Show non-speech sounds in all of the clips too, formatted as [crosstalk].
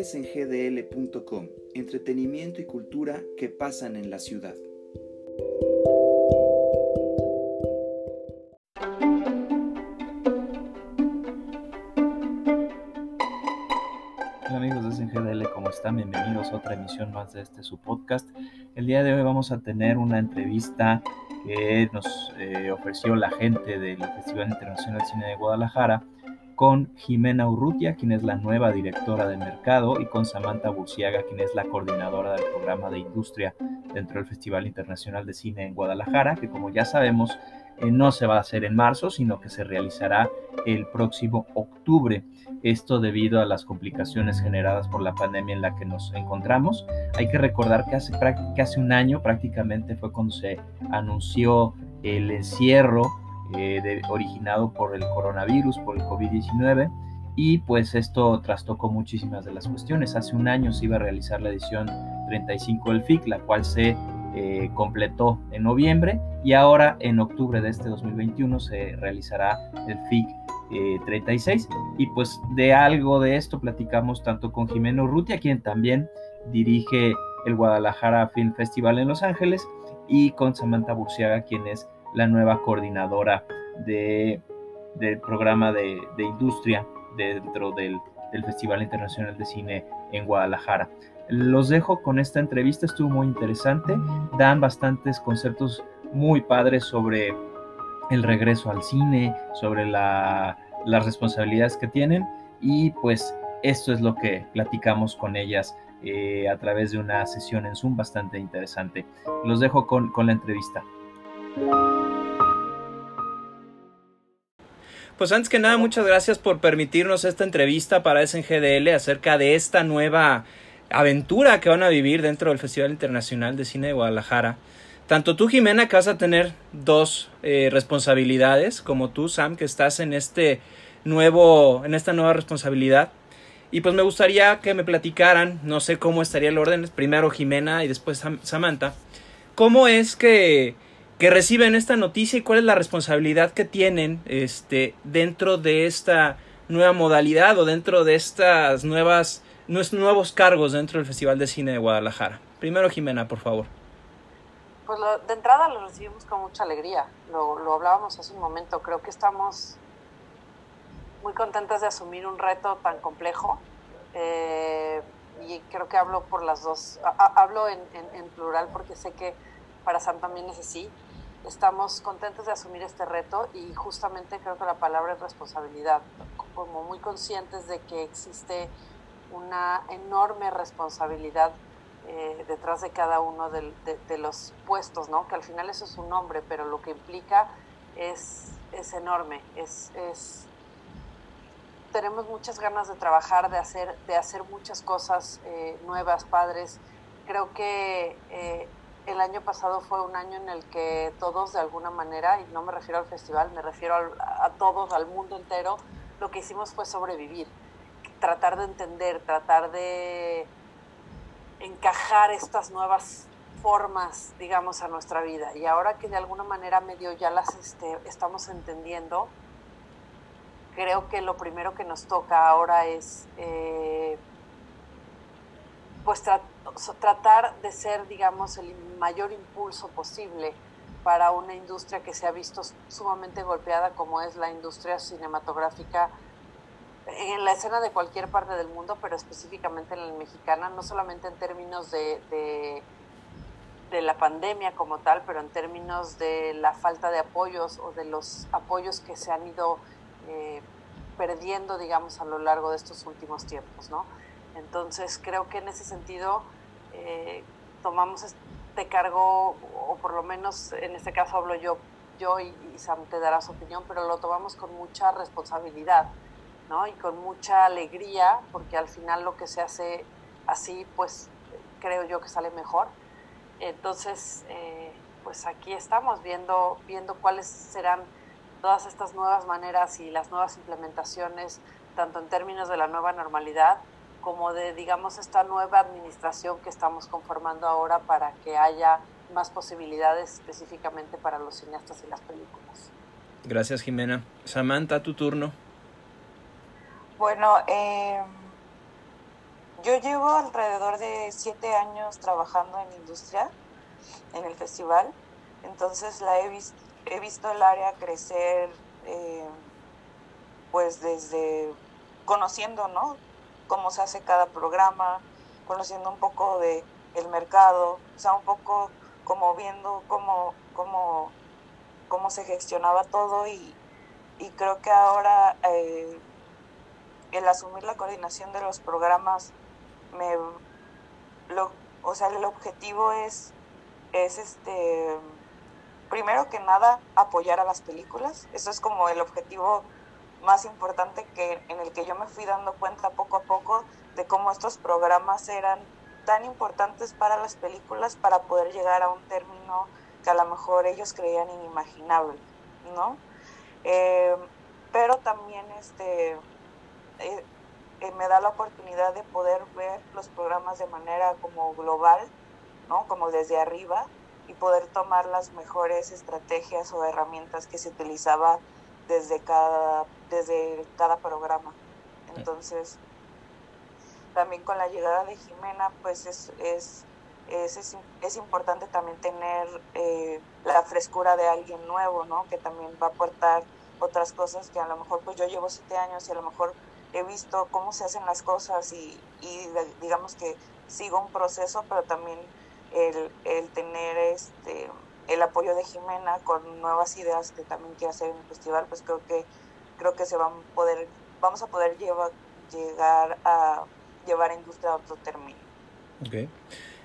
es en gdl.com, entretenimiento y cultura que pasan en la ciudad. Hola amigos de SNGDL, ¿cómo están? Bienvenidos a otra emisión más de este su podcast. El día de hoy vamos a tener una entrevista que nos eh, ofreció la gente del Festival Internacional de Cine de Guadalajara con Jimena Urrutia, quien es la nueva directora de mercado, y con Samantha Burciaga, quien es la coordinadora del programa de industria dentro del Festival Internacional de Cine en Guadalajara, que como ya sabemos eh, no se va a hacer en marzo, sino que se realizará el próximo octubre. Esto debido a las complicaciones generadas por la pandemia en la que nos encontramos. Hay que recordar que hace, que hace un año prácticamente fue cuando se anunció el encierro eh, originado por el coronavirus, por el COVID-19, y pues esto trastocó muchísimas de las cuestiones. Hace un año se iba a realizar la edición 35 del FIC, la cual se eh, completó en noviembre y ahora en octubre de este 2021 se realizará el FIC 36 eh, y pues de algo de esto platicamos tanto con Jimeno Urrutia, quien también dirige el Guadalajara Film Festival en Los Ángeles y con Samantha Burciaga, quien es la nueva coordinadora de, del programa de, industria dentro del, Festival Internacional de Cine en Guadalajara. Los dejo con esta entrevista, estuvo muy interesante, dan bastantes conceptos muy padres sobre el regreso al cine, sobre las responsabilidades que tienen y pues esto es lo que platicamos con ellas eh, a través de una sesión en Zoom bastante interesante. Los dejo con, con la entrevista. Pues antes que nada, muchas gracias por permitirnos esta entrevista para SNGDL acerca de esta nueva aventura que van a vivir dentro del Festival Internacional de Cine de Guadalajara. Tanto tú, Jimena, que vas a tener dos eh, responsabilidades, como tú, Sam, que estás en este nuevo, en esta nueva responsabilidad. Y pues me gustaría que me platicaran, no sé cómo estaría el orden, primero Jimena y después Samantha, cómo es que que reciben esta noticia y cuál es la responsabilidad que tienen este, dentro de esta nueva modalidad o dentro de estas nuevas nuevos cargos dentro del Festival de Cine de Guadalajara. Primero, Jimena, por favor. Pues de entrada lo recibimos con mucha alegría. Lo, lo hablábamos hace un momento. Creo que estamos muy contentas de asumir un reto tan complejo. Eh, y creo que hablo por las dos. hablo en, en plural porque sé que para Sam también es así estamos contentos de asumir este reto y justamente creo que la palabra es responsabilidad, como muy conscientes de que existe una enorme responsabilidad eh, detrás de cada uno de, los puestos, ¿no? que al final eso es un nombre, pero lo que implica es, es enorme, es, es, tenemos muchas ganas de trabajar, de hacer, de hacer muchas cosas eh, nuevas, padres. Creo que eh, el año pasado fue un año en el que todos de alguna manera, y no me refiero al festival, me refiero a todos, al mundo entero, lo que hicimos fue sobrevivir, tratar de entender, tratar de encajar estas nuevas formas, digamos, a nuestra vida. Y ahora que de alguna manera medio ya las este, estamos entendiendo, creo que lo primero que nos toca ahora es eh, pues tratar de ser, digamos, el mayor impulso posible para una industria que se ha visto sumamente golpeada como es la industria cinematográfica en la escena de cualquier parte del mundo, pero específicamente en la mexicana, no solamente en términos de, de, la pandemia como tal, pero en términos de la falta de apoyos o de los apoyos que se han ido eh, perdiendo, digamos, a lo largo de estos últimos tiempos, ¿no? Entonces creo que en ese sentido eh, tomamos este cargo, o por lo menos en este caso hablo yo, yo y, Sam te dará su opinión, pero lo tomamos con mucha responsabilidad, ¿no? Y con mucha alegría, porque al final lo que se hace así, pues creo yo que sale mejor. Entonces, eh, pues aquí estamos viendo, viendo cuáles serán todas estas nuevas maneras y las nuevas implementaciones, tanto en términos de la nueva normalidad, como de, digamos, esta nueva administración que estamos conformando ahora para que haya más posibilidades específicamente para los cineastas y las películas. Gracias, Jimena. Samantha, tu turno. Bueno, eh, yo llevo alrededor de siete años trabajando en industria, en el festival, entonces la he, visto, he visto el área crecer, eh, pues desde conociendo, ¿no? Cómo se hace cada programa, conociendo un poco de el mercado, o sea, un poco como viendo cómo, cómo, cómo se gestionaba todo y, y creo que ahora eh, el asumir la coordinación de los programas me lo, o sea el objetivo es es este primero que nada apoyar a las películas. Eso es como el objetivo más importante que en el que yo me fui dando cuenta poco a poco de cómo estos programas eran tan importantes para las películas para poder llegar a un término que a lo mejor ellos creían inimaginable no eh, pero también este, eh, eh, me da la oportunidad de poder ver los programas de manera como global, ¿no? como desde arriba, y poder tomar las mejores estrategias o herramientas que se utilizaba desde cada, desde cada programa. Entonces, también con la llegada de Jimena, pues es, es, es, es, importante también tener la frescura de alguien nuevo, ¿no? Que también va a aportar otras cosas que a lo mejor pues yo llevo siete años y a lo mejor he visto cómo se hacen las cosas y, y digamos que sigo un proceso, pero también el, el, tener este el apoyo de Jimena con nuevas ideas que también quiere hacer en el festival, pues creo que creo que se van a poder vamos a poder llevar, llegar a llevar a industria a otro término. Okay.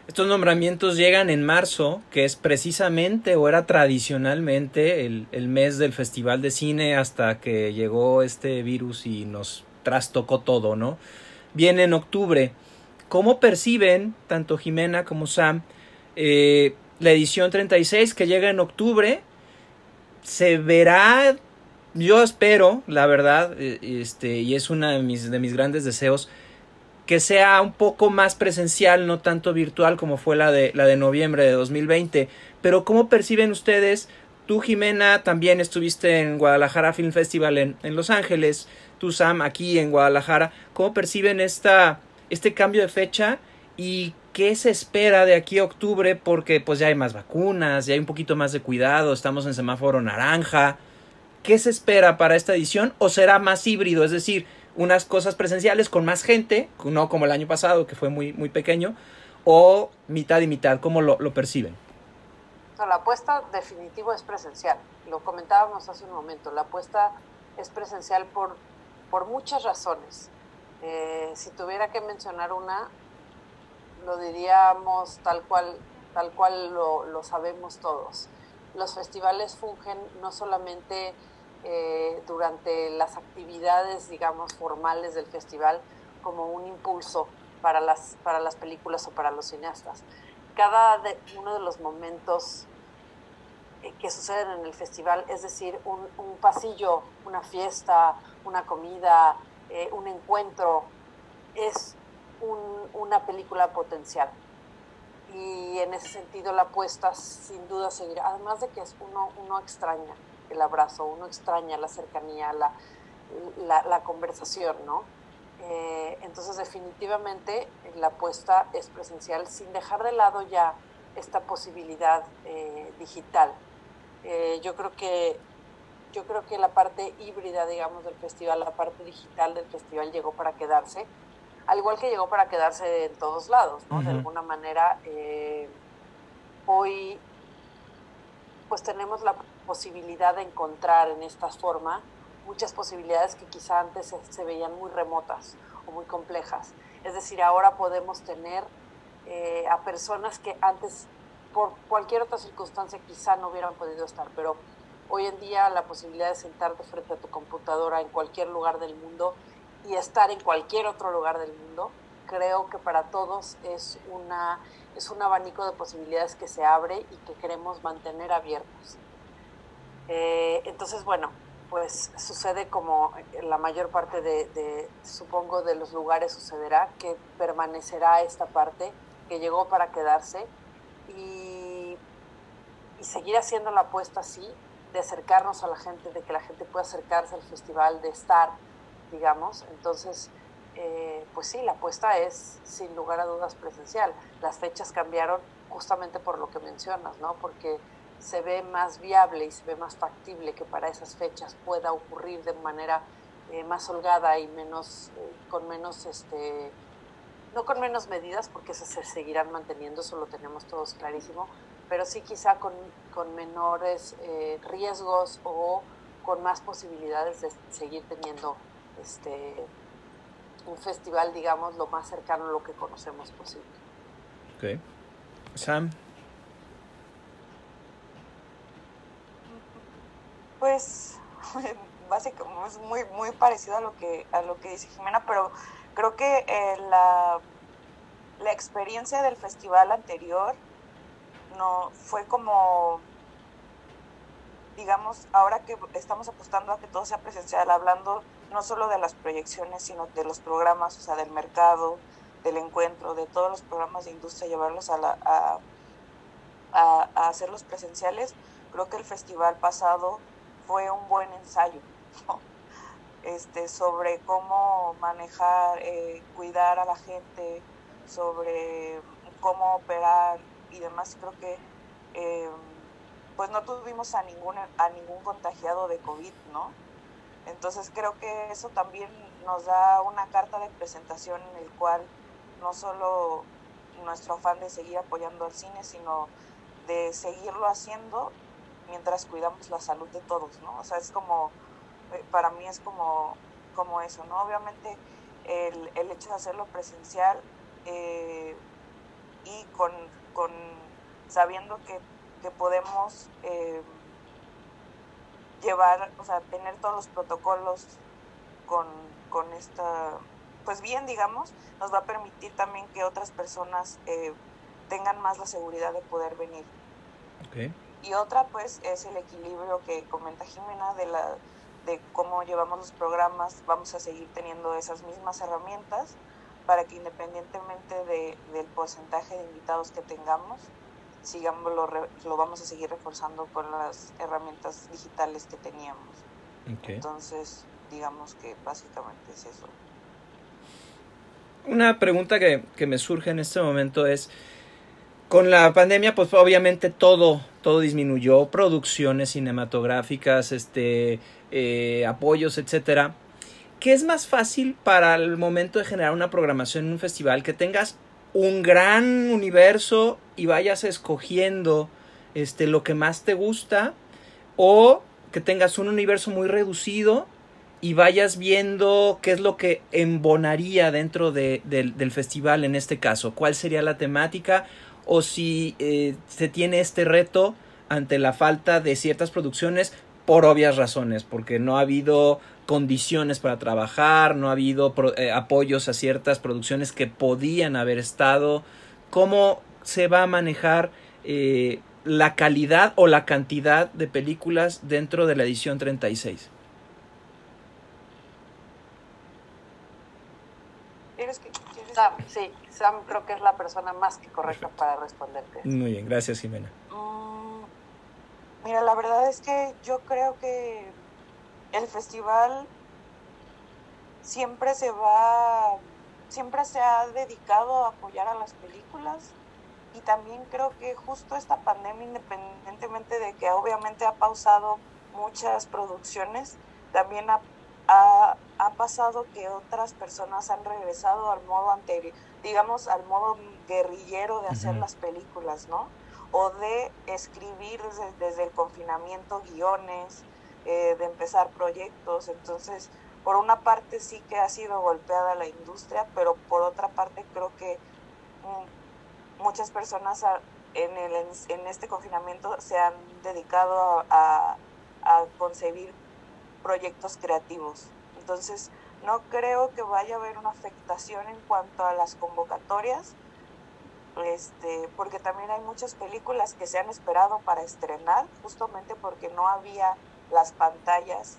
Estos nombramientos llegan en marzo, que es precisamente o era tradicionalmente el, el, mes del Festival de Cine hasta que llegó este virus y nos trastocó todo, ¿no? Viene en octubre. ¿Cómo perciben, tanto Jimena como Sam, eh, la edición 36 que llega en octubre? Se verá, yo espero, la verdad, eh, este, y es uno de mis, de mis grandes deseos, que sea un poco más presencial, no tanto virtual como fue la de, la de noviembre de 2020. Pero ¿cómo perciben ustedes? Tú, Jimena, también estuviste en Guadalajara Film Festival en, en Los Ángeles. Tú, Sam, aquí en Guadalajara. ¿Cómo perciben esta, este cambio de fecha? ¿Y qué se espera de aquí a octubre? Porque pues ya hay más vacunas, ya hay un poquito más de cuidado, estamos en semáforo naranja. ¿Qué se espera para esta edición? ¿O será más híbrido? Es decir, unas cosas presenciales con más gente, no como el año pasado que fue muy, muy pequeño, o mitad y mitad, ¿cómo lo, lo perciben? la apuesta definitivo es presencial, lo comentábamos hace un momento, la apuesta es presencial por, por muchas razones. Eh, si tuviera que mencionar una, lo diríamos tal cual, tal cual lo, lo sabemos todos. Los festivales fungen no solamente eh, durante las actividades, digamos, formales del festival como un impulso para las, para las películas o para los cineastas. Cada uno de los momentos eh, que suceden en el festival, es decir, un, pasillo, una fiesta, una comida, eh, un encuentro, es una película potencial. Y en ese sentido la apuesta sin duda seguirá, además de que es uno, uno extraña el abrazo, uno extraña la cercanía, la, la, conversación, ¿no? Eh, entonces definitivamente la apuesta es presencial sin dejar de lado ya esta posibilidad eh, digital. Eh, yo creo que yo creo que la parte híbrida, digamos, del festival, la parte digital del festival llegó para quedarse, al igual que llegó para quedarse en todos lados, ¿no? De alguna manera, hoy pues tenemos la posibilidad de encontrar en esta forma muchas posibilidades que quizá antes se, veían muy remotas o muy complejas. Es decir, ahora podemos tener eh, a personas que antes, por cualquier otra circunstancia, quizá no hubieran podido estar, pero hoy en día la posibilidad de sentarte frente a tu computadora en cualquier lugar del mundo y estar en cualquier otro lugar del mundo, creo que para todos es, una, es un abanico de posibilidades que se abre y que queremos mantener abiertos. Eh, entonces, bueno, pues sucede como la mayor parte de, supongo, de los lugares sucederá, que permanecerá esta parte que llegó para quedarse y, y seguir haciendo la apuesta así, de acercarnos a la gente, de que la gente pueda acercarse al festival, de estar, digamos. Entonces, eh, pues sí, la apuesta es sin lugar a dudas presencial. Las fechas cambiaron justamente por lo que mencionas, ¿no? Porque se ve más viable y se ve más factible que para esas fechas pueda ocurrir de manera eh, más holgada y menos, eh, con menos, este, no con menos medidas, porque esas se seguirán manteniendo, eso lo tenemos todos clarísimo, pero sí quizá con, con menores riesgos o con más posibilidades de seguir teniendo este, un festival, digamos, lo más cercano a lo que conocemos posible. Ok. Sam. Pues [laughs] básicamente es muy muy parecido a lo que a lo que dice Jimena, pero creo que eh, la, la experiencia del festival anterior no fue como digamos, ahora que estamos apostando a que todo sea presencial, hablando no solo de las proyecciones, sino de los programas, o sea, del mercado, del encuentro, de todos los programas de industria, llevarlos a, la, a, a, hacerlos presenciales, creo que el festival pasado fue un buen ensayo este, sobre cómo manejar, eh, cuidar a la gente, sobre cómo operar y demás. Creo que eh, pues no tuvimos a ningún, a ningún contagiado de COVID, ¿no? Entonces creo que eso también nos da una carta de presentación en el cual no solo nuestro afán de seguir apoyando al cine, sino de seguirlo haciendo mientras cuidamos la salud de todos, ¿no? O sea, es como, eh, para mí es como, como eso, ¿no? Obviamente el, el hecho de hacerlo presencial eh, y con, con, sabiendo que, que podemos eh, llevar, o sea, tener todos los protocolos con, con esta, pues bien, digamos, nos va a permitir también que otras personas eh, tengan más la seguridad de poder venir. Okay. Y otra, pues, es el equilibrio que comenta Jimena de, la, de cómo llevamos los programas, vamos a seguir teniendo esas mismas herramientas para que independientemente de, del porcentaje de invitados que tengamos, sigamos lo, lo, vamos a seguir reforzando con las herramientas digitales que teníamos. Okay. Entonces, digamos que básicamente es eso. Una pregunta que, que, me surge en este momento es, con la pandemia, pues obviamente todo, todo disminuyó, producciones cinematográficas, este, eh, apoyos, etcétera. ¿Qué es más fácil para el momento de generar una programación en un festival? Que tengas un gran universo y vayas escogiendo este, lo que más te gusta o que tengas un universo muy reducido y vayas viendo qué es lo que embonaría dentro de, de, del festival en este caso, cuál sería la temática o si eh, se tiene este reto ante la falta de ciertas producciones por obvias razones, porque no ha habido condiciones para trabajar, no ha habido pro, eh, apoyos a ciertas producciones que podían haber estado. ¿Cómo se va a manejar eh, la calidad o la cantidad de películas dentro de la edición 36? ¿Quieres que, quieres Sam, sí, Sam creo que es la persona más que correcta Perfecto. para responderte. Muy bien, gracias Jimena. Mm, mira, la verdad es que yo creo que el festival siempre se va, siempre se ha dedicado a apoyar a las películas y también creo que justo esta pandemia, independientemente de que obviamente ha pausado muchas producciones, también ha, ha, ha pasado que otras personas han regresado al modo anterior, digamos al modo guerrillero de hacer uh -huh. las películas, ¿no? O de escribir desde, desde el confinamiento guiones, eh, de empezar proyectos. Entonces, por una parte sí que ha sido golpeada la industria, pero por otra parte creo que mm, muchas personas a, en, el, en, este confinamiento se han dedicado a, a, concebir proyectos creativos. Entonces, no creo que vaya a haber una afectación en cuanto a las convocatorias, este, porque también hay muchas películas que se han esperado para estrenar, justamente porque no había las pantallas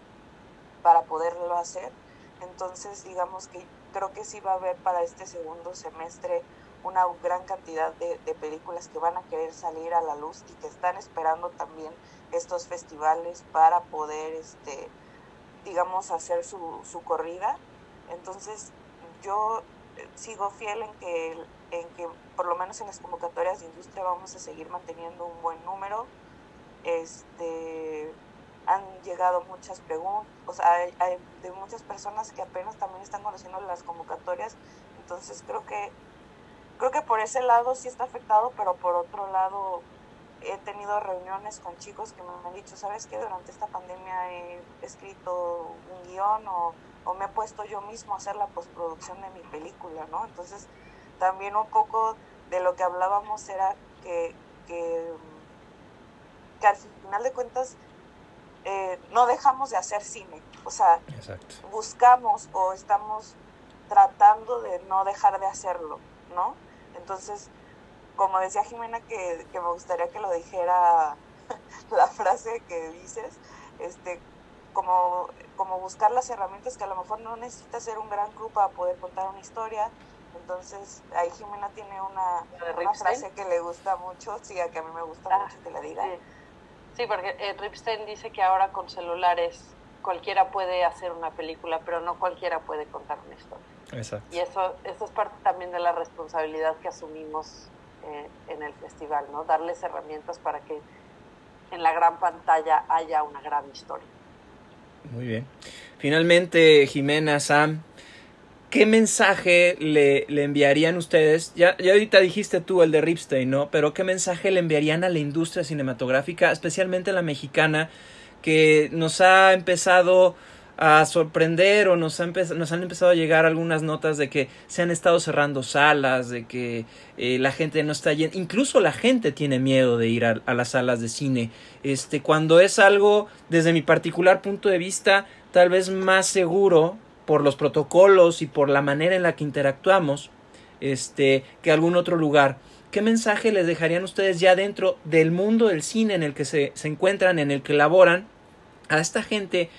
para poderlo hacer. Entonces, digamos que creo que sí va a haber para este segundo semestre una gran cantidad de, de, películas que van a querer salir a la luz y que están esperando también estos festivales para poder, este, digamos, hacer su, su corrida. Entonces, yo sigo fiel en que, en que por lo menos en las convocatorias de industria vamos a seguir manteniendo un buen número. Este, han llegado muchas preguntas, o sea, hay, de muchas personas que apenas también están conociendo las convocatorias, entonces creo que creo que por ese lado sí está afectado, pero por otro lado he tenido reuniones con chicos que me han dicho, ¿sabes qué? Durante esta pandemia he escrito un guion o, o me he puesto yo mismo a hacer la postproducción de mi película, ¿no? Entonces también un poco de lo que hablábamos era que, que, que al final de cuentas eh, no dejamos de hacer cine. O sea, buscamos o estamos tratando de no dejar de hacerlo, ¿no? Entonces, como decía Jimena, que, me gustaría que lo dijera [laughs] la frase que dices, este, como, como buscar las herramientas que a lo mejor no necesitas ser un gran grupo para poder contar una historia. Entonces, ahí Jimena tiene una, frase que le gusta mucho, sí, que a mí me gusta ah, mucho que la diga. Sí, porque eh, Ripstein dice que ahora con celulares cualquiera puede hacer una película, pero no cualquiera puede contar una historia. Exacto. Y eso, eso es parte también de la responsabilidad que asumimos eh, en el festival, ¿no? Darles herramientas para que en la gran pantalla haya una gran historia. Muy bien. Finalmente, Jimena, Sam, ¿qué mensaje le, le, enviarían ustedes? Ya, ya ahorita dijiste tú el de Ripstein, ¿no? Pero ¿qué mensaje le enviarían a la industria cinematográfica, especialmente la mexicana, que nos ha empezado a sorprender o nos, nos han empezado a llegar algunas notas de que se han estado cerrando salas, de que eh, la gente no está yendo, incluso la gente tiene miedo de ir a, a, las salas de cine, este, cuando es algo, desde mi particular punto de vista, tal vez más seguro por los protocolos y por la manera en la que interactuamos este, que algún otro lugar. ¿Qué mensaje les dejarían ustedes ya dentro del mundo del cine en el que se, se encuentran, en el que laboran, a esta gente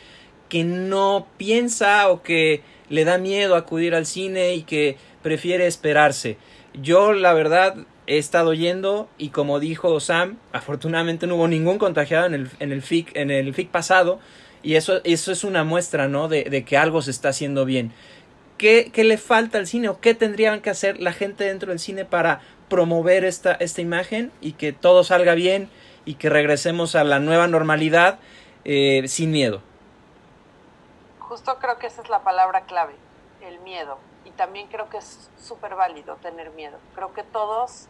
que no piensa o que le da miedo acudir al cine y que prefiere esperarse? Yo, la verdad, he estado yendo y como dijo Sam, afortunadamente no hubo ningún contagiado en el, en el FIC, en el FIC pasado, y eso, eso es una muestra, ¿no? De, de que algo se está haciendo bien. ¿Qué, ¿Qué, le falta al cine o qué tendrían que hacer la gente dentro del cine para promover esta, esta imagen y que todo salga bien y que regresemos a la nueva normalidad eh, sin miedo? Justo creo que esa es la palabra clave, el miedo. Y también creo que es súper válido tener miedo. Creo que todos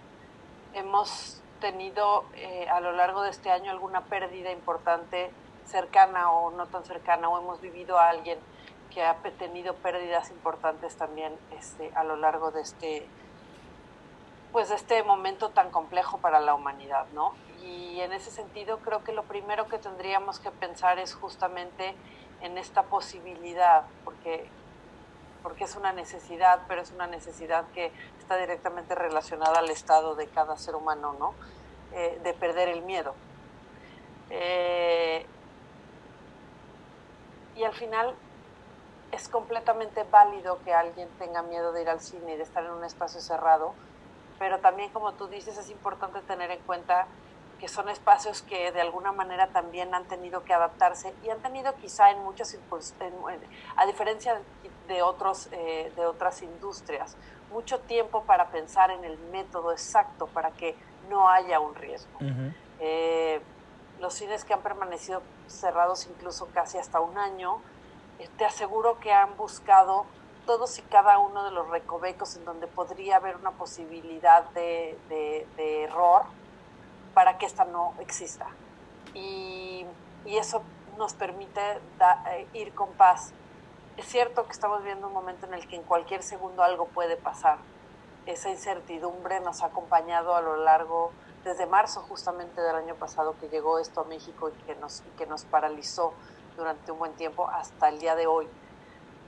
hemos tenido eh, a lo largo de este año alguna pérdida importante cercana o no tan cercana o hemos vivido a alguien que ha tenido pérdidas importantes también este, a lo largo de este pues de este momento tan complejo para la humanidad, ¿no? Y en ese sentido creo que lo primero que tendríamos que pensar es justamente en esta posibilidad, porque, porque es una necesidad, pero es una necesidad que está directamente relacionada al estado de cada ser humano, ¿no? Eh, de perder el miedo. Eh, y al final es completamente válido que alguien tenga miedo de ir al cine y de estar en un espacio cerrado, pero también como tú dices es importante tener en cuenta que son espacios que de alguna manera también han tenido que adaptarse y han tenido quizá en muchas a diferencia de otros eh, de otras industrias mucho tiempo para pensar en el método exacto para que no haya un riesgo. Los cines que han permanecido cerrados incluso casi hasta un año, eh, te aseguro que han buscado todos y cada uno de los recovecos en donde podría haber una posibilidad de, error para que esta no exista. Y, eso nos permite eh, ir con paz. Es cierto que estamos viendo un momento en el que en cualquier segundo algo puede pasar. Esa incertidumbre nos ha acompañado a lo largo desde marzo justamente del año pasado que llegó esto a México y que nos, que nos paralizó durante un buen tiempo hasta el día de hoy.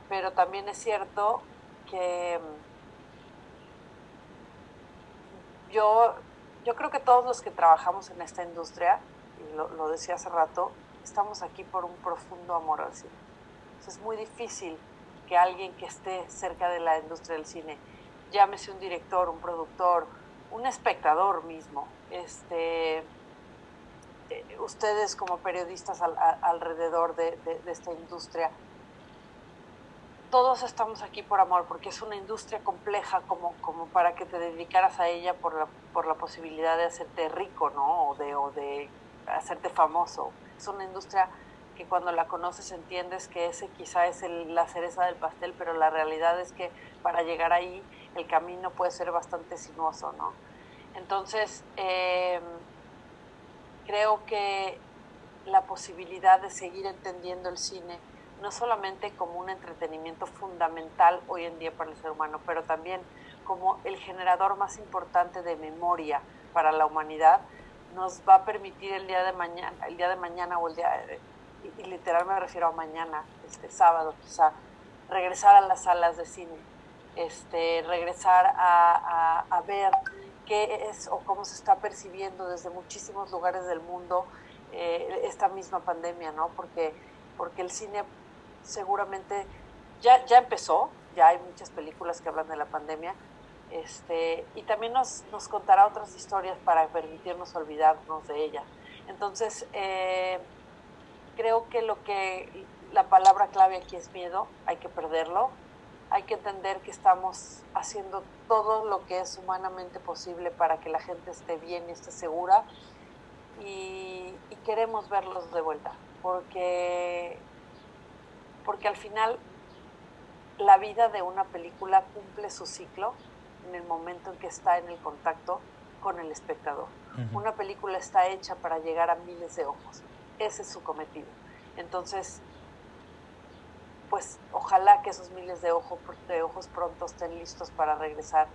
Pero también es cierto que mm, yo, yo creo que todos los que trabajamos en esta industria, y lo, decía hace rato, estamos aquí por un profundo amor al cine. es muy difícil que alguien que esté cerca de la industria del cine, llámese un director, un productor, un espectador mismo, este, eh, ustedes como periodistas alrededor de, esta industria, todos estamos aquí por amor, porque es una industria compleja como, como para que te dedicaras a ella por la, por la posibilidad de hacerte rico, ¿no? O de, o de hacerte famoso. Es una industria que cuando la conoces entiendes que ese quizá es la cereza del pastel, pero la realidad es que para llegar ahí el camino puede ser bastante sinuoso, ¿no? Entonces, em, creo que la posibilidad de seguir entendiendo el cine, no solamente como un entretenimiento fundamental hoy en día para el ser humano, pero también como el generador más importante de memoria para la humanidad, nos va a permitir el día de mañana, el día de mañana o el día, y, literal me refiero a mañana, este sábado quizá, regresar a las salas de cine, este, regresar a, a, ver qué es o cómo se está percibiendo desde muchísimos lugares del mundo eh, esta misma pandemia, ¿no? Porque, porque el cine seguramente ya, ya empezó, ya hay muchas películas que hablan de la pandemia, este, y también nos, nos contará otras historias para permitirnos olvidarnos de ella. Entonces, eh, creo que lo que la palabra clave aquí es miedo, hay que perderlo, hay que entender que estamos haciendo todo lo que es humanamente posible para que la gente esté bien y esté segura y, y queremos verlos de vuelta, porque, porque al final la vida de una película cumple su ciclo en el momento en que está en el contacto con el espectador. Una película está hecha para llegar a miles de ojos. Ese es su cometido. Entonces, pues ojalá que esos miles de ojos, de ojos pronto estén listos para regresar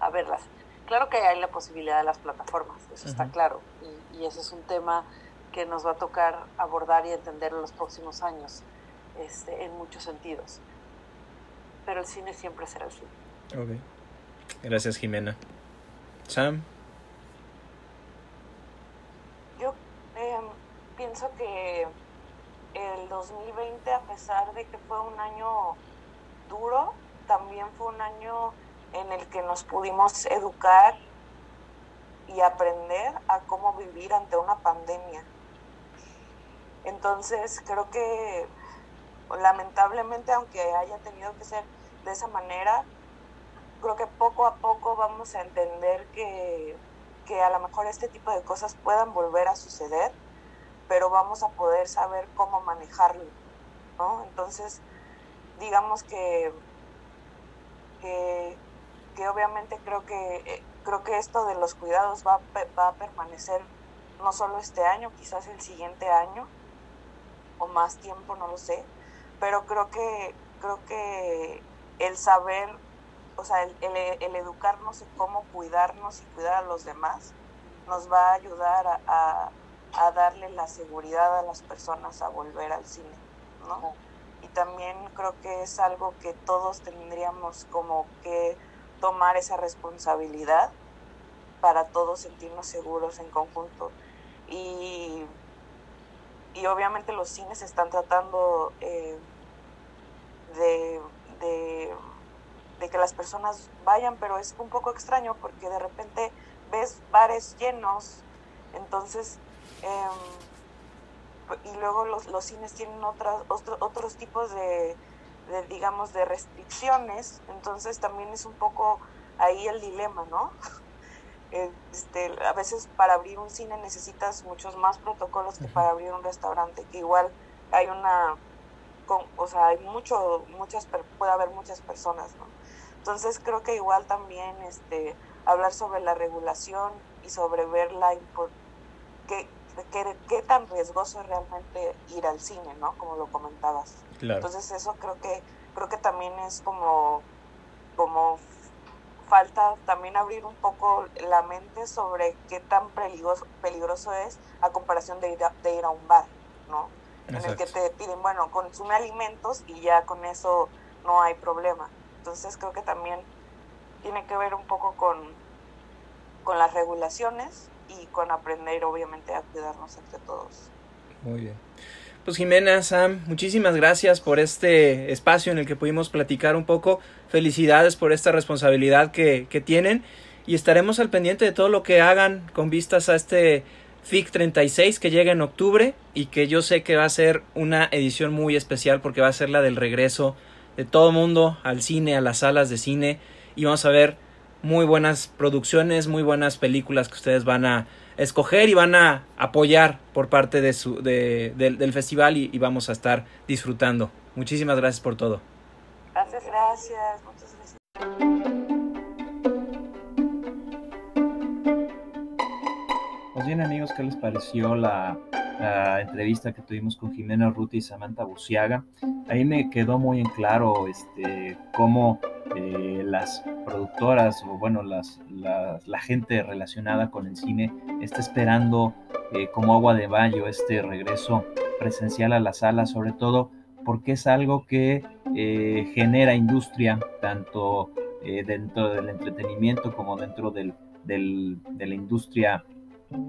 a verlas. Claro que hay la posibilidad de las plataformas, eso está claro, y, y, ese es un tema que nos va a tocar abordar y entender en los próximos años, este, en muchos sentidos. Pero el cine siempre será el cine. Okay. Gracias, Jimena. Sam. Yo em, pienso que el 2020, a pesar de que fue un año duro, también fue un año en el que nos pudimos educar y aprender a cómo vivir ante una pandemia. Entonces, creo que lamentablemente, aunque haya tenido que ser de esa manera, creo que poco a poco vamos a entender que, que a lo mejor este tipo de cosas puedan volver a suceder, pero vamos a poder saber cómo manejarlo, ¿no? Entonces, digamos que, que, obviamente creo que, eh, creo que esto de los cuidados va, va a permanecer no solo este año, quizás el siguiente año, o más tiempo, no lo sé, pero creo que, creo que el saber o sea, el, el, educarnos en cómo cuidarnos y cuidar a los demás nos va a ayudar a, a, darle la seguridad a las personas a volver al cine, ¿no? Y también creo que es algo que todos tendríamos como que tomar esa responsabilidad para todos sentirnos seguros en conjunto. Y, y obviamente los cines están tratando eh, de, de de que las personas vayan, pero es un poco extraño porque de repente ves bares llenos, entonces, em, y luego los, los, cines tienen otras, otros tipos de, digamos, de restricciones, entonces también es un poco ahí el dilema, ¿no? [laughs] Este, a veces para abrir un cine necesitas muchos más protocolos que para abrir un restaurante, que igual hay una, o sea, hay mucho, muchas, puede haber muchas personas, ¿no? Entonces creo que igual también este, hablar sobre la regulación y sobre ver la qué, qué, qué, tan riesgoso es realmente ir al cine, ¿no? Como lo comentabas. Entonces eso creo que creo que también es como como falta también abrir un poco la mente sobre qué tan peligroso, peligroso es a comparación de ir a, de ir a un bar, ¿no? En el que te piden, bueno, consume alimentos y ya con eso no hay problema. Entonces creo que también tiene que ver un poco con, con las regulaciones y con aprender obviamente a cuidarnos entre todos. Muy bien. Pues Jimena, Sam, muchísimas gracias por este espacio en el que pudimos platicar un poco. Felicidades por esta responsabilidad que, que tienen y estaremos al pendiente de todo lo que hagan con vistas a este FIC 36 que llega en octubre y que yo sé que va a ser una edición muy especial porque va a ser la del regreso de todo el mundo al cine, a las salas de cine y vamos a ver muy buenas producciones, muy buenas películas que ustedes van a escoger y van a apoyar por parte de su, de, del festival y, y, vamos a estar disfrutando. Muchísimas gracias por todo. Gracias, gracias. Muchas gracias. Pues bien amigos, ¿qué les pareció la, entrevista que tuvimos con Jimena Ruti y Samantha Buciaga? Ahí me quedó muy en claro este, cómo eh, las productoras o bueno, las, las, la gente relacionada con el cine está esperando eh, como agua de bayo este regreso presencial a la sala, sobre todo porque es algo que eh, genera industria tanto dentro del entretenimiento como dentro del, del, de la industria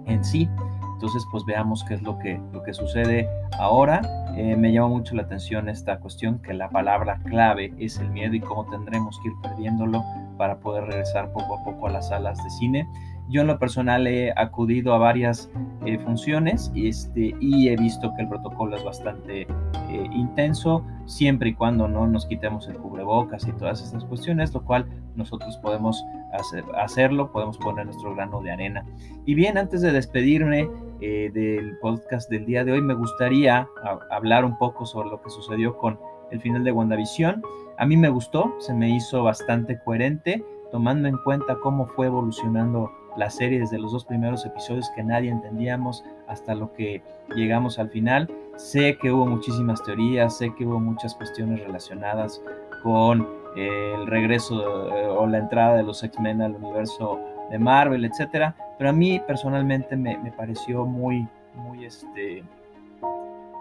en sí. Entonces, pues veamos qué es lo que, lo que sucede ahora. Eh, me llama mucho la atención esta cuestión que la palabra clave es el miedo y cómo tendremos que ir perdiéndolo para poder regresar poco a poco a las salas de cine. Yo en lo personal he acudido a varias eh, funciones y, este, y he visto que el protocolo es bastante eh, intenso, siempre y cuando no nos quitemos el cubrebocas y todas estas cuestiones, lo cual nosotros podemos hacer, hacerlo, podemos poner nuestro grano de arena. Y bien, antes de despedirme eh, del podcast del día de hoy, me gustaría hablar un poco sobre lo que sucedió con el final de WandaVision. A mí me gustó, se me hizo bastante coherente, tomando en cuenta cómo fue evolucionando la serie desde los dos primeros episodios que nadie entendíamos hasta lo que llegamos al final. Sé que hubo muchísimas teorías, sé que hubo muchas cuestiones relacionadas con eh, el regreso eh, o la entrada de los X-Men al universo de Marvel, etcétera, pero a mí personalmente me, me, pareció muy, muy, este,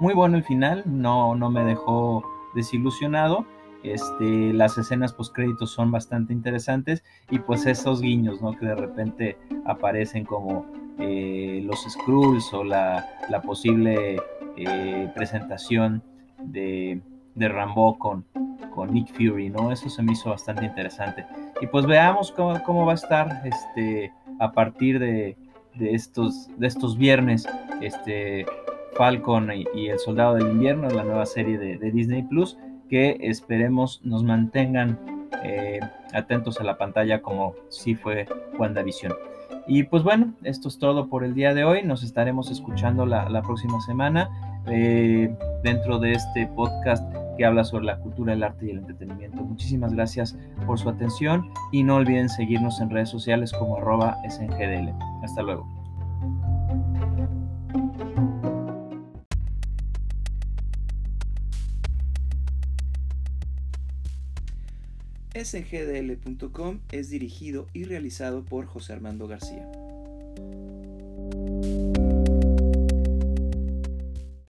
muy bueno el final, no, no me dejó desilusionado. Este, las escenas post créditos son bastante interesantes y pues esos guiños, ¿no? Que de repente aparecen como eh, los Skrulls o la, posible eh, presentación de, de Rambo con, con Nick Fury, ¿no? Eso se me hizo bastante interesante. Y pues veamos cómo, cómo va a estar este, a partir de, de, estos, de estos viernes este, Falcon y, y, El Soldado del Invierno, la nueva serie de, de Disney Plus que esperemos nos mantengan eh, atentos a la pantalla como si fue WandaVision. Y pues bueno, esto es todo por el día de hoy. Nos estaremos escuchando la, la próxima semana eh, dentro de este podcast que habla sobre la cultura, el arte y el entretenimiento. Muchísimas gracias por su atención y no olviden seguirnos en redes sociales como arroba SNGDL. Hasta luego. sgdl.com es dirigido y realizado por José Armando García.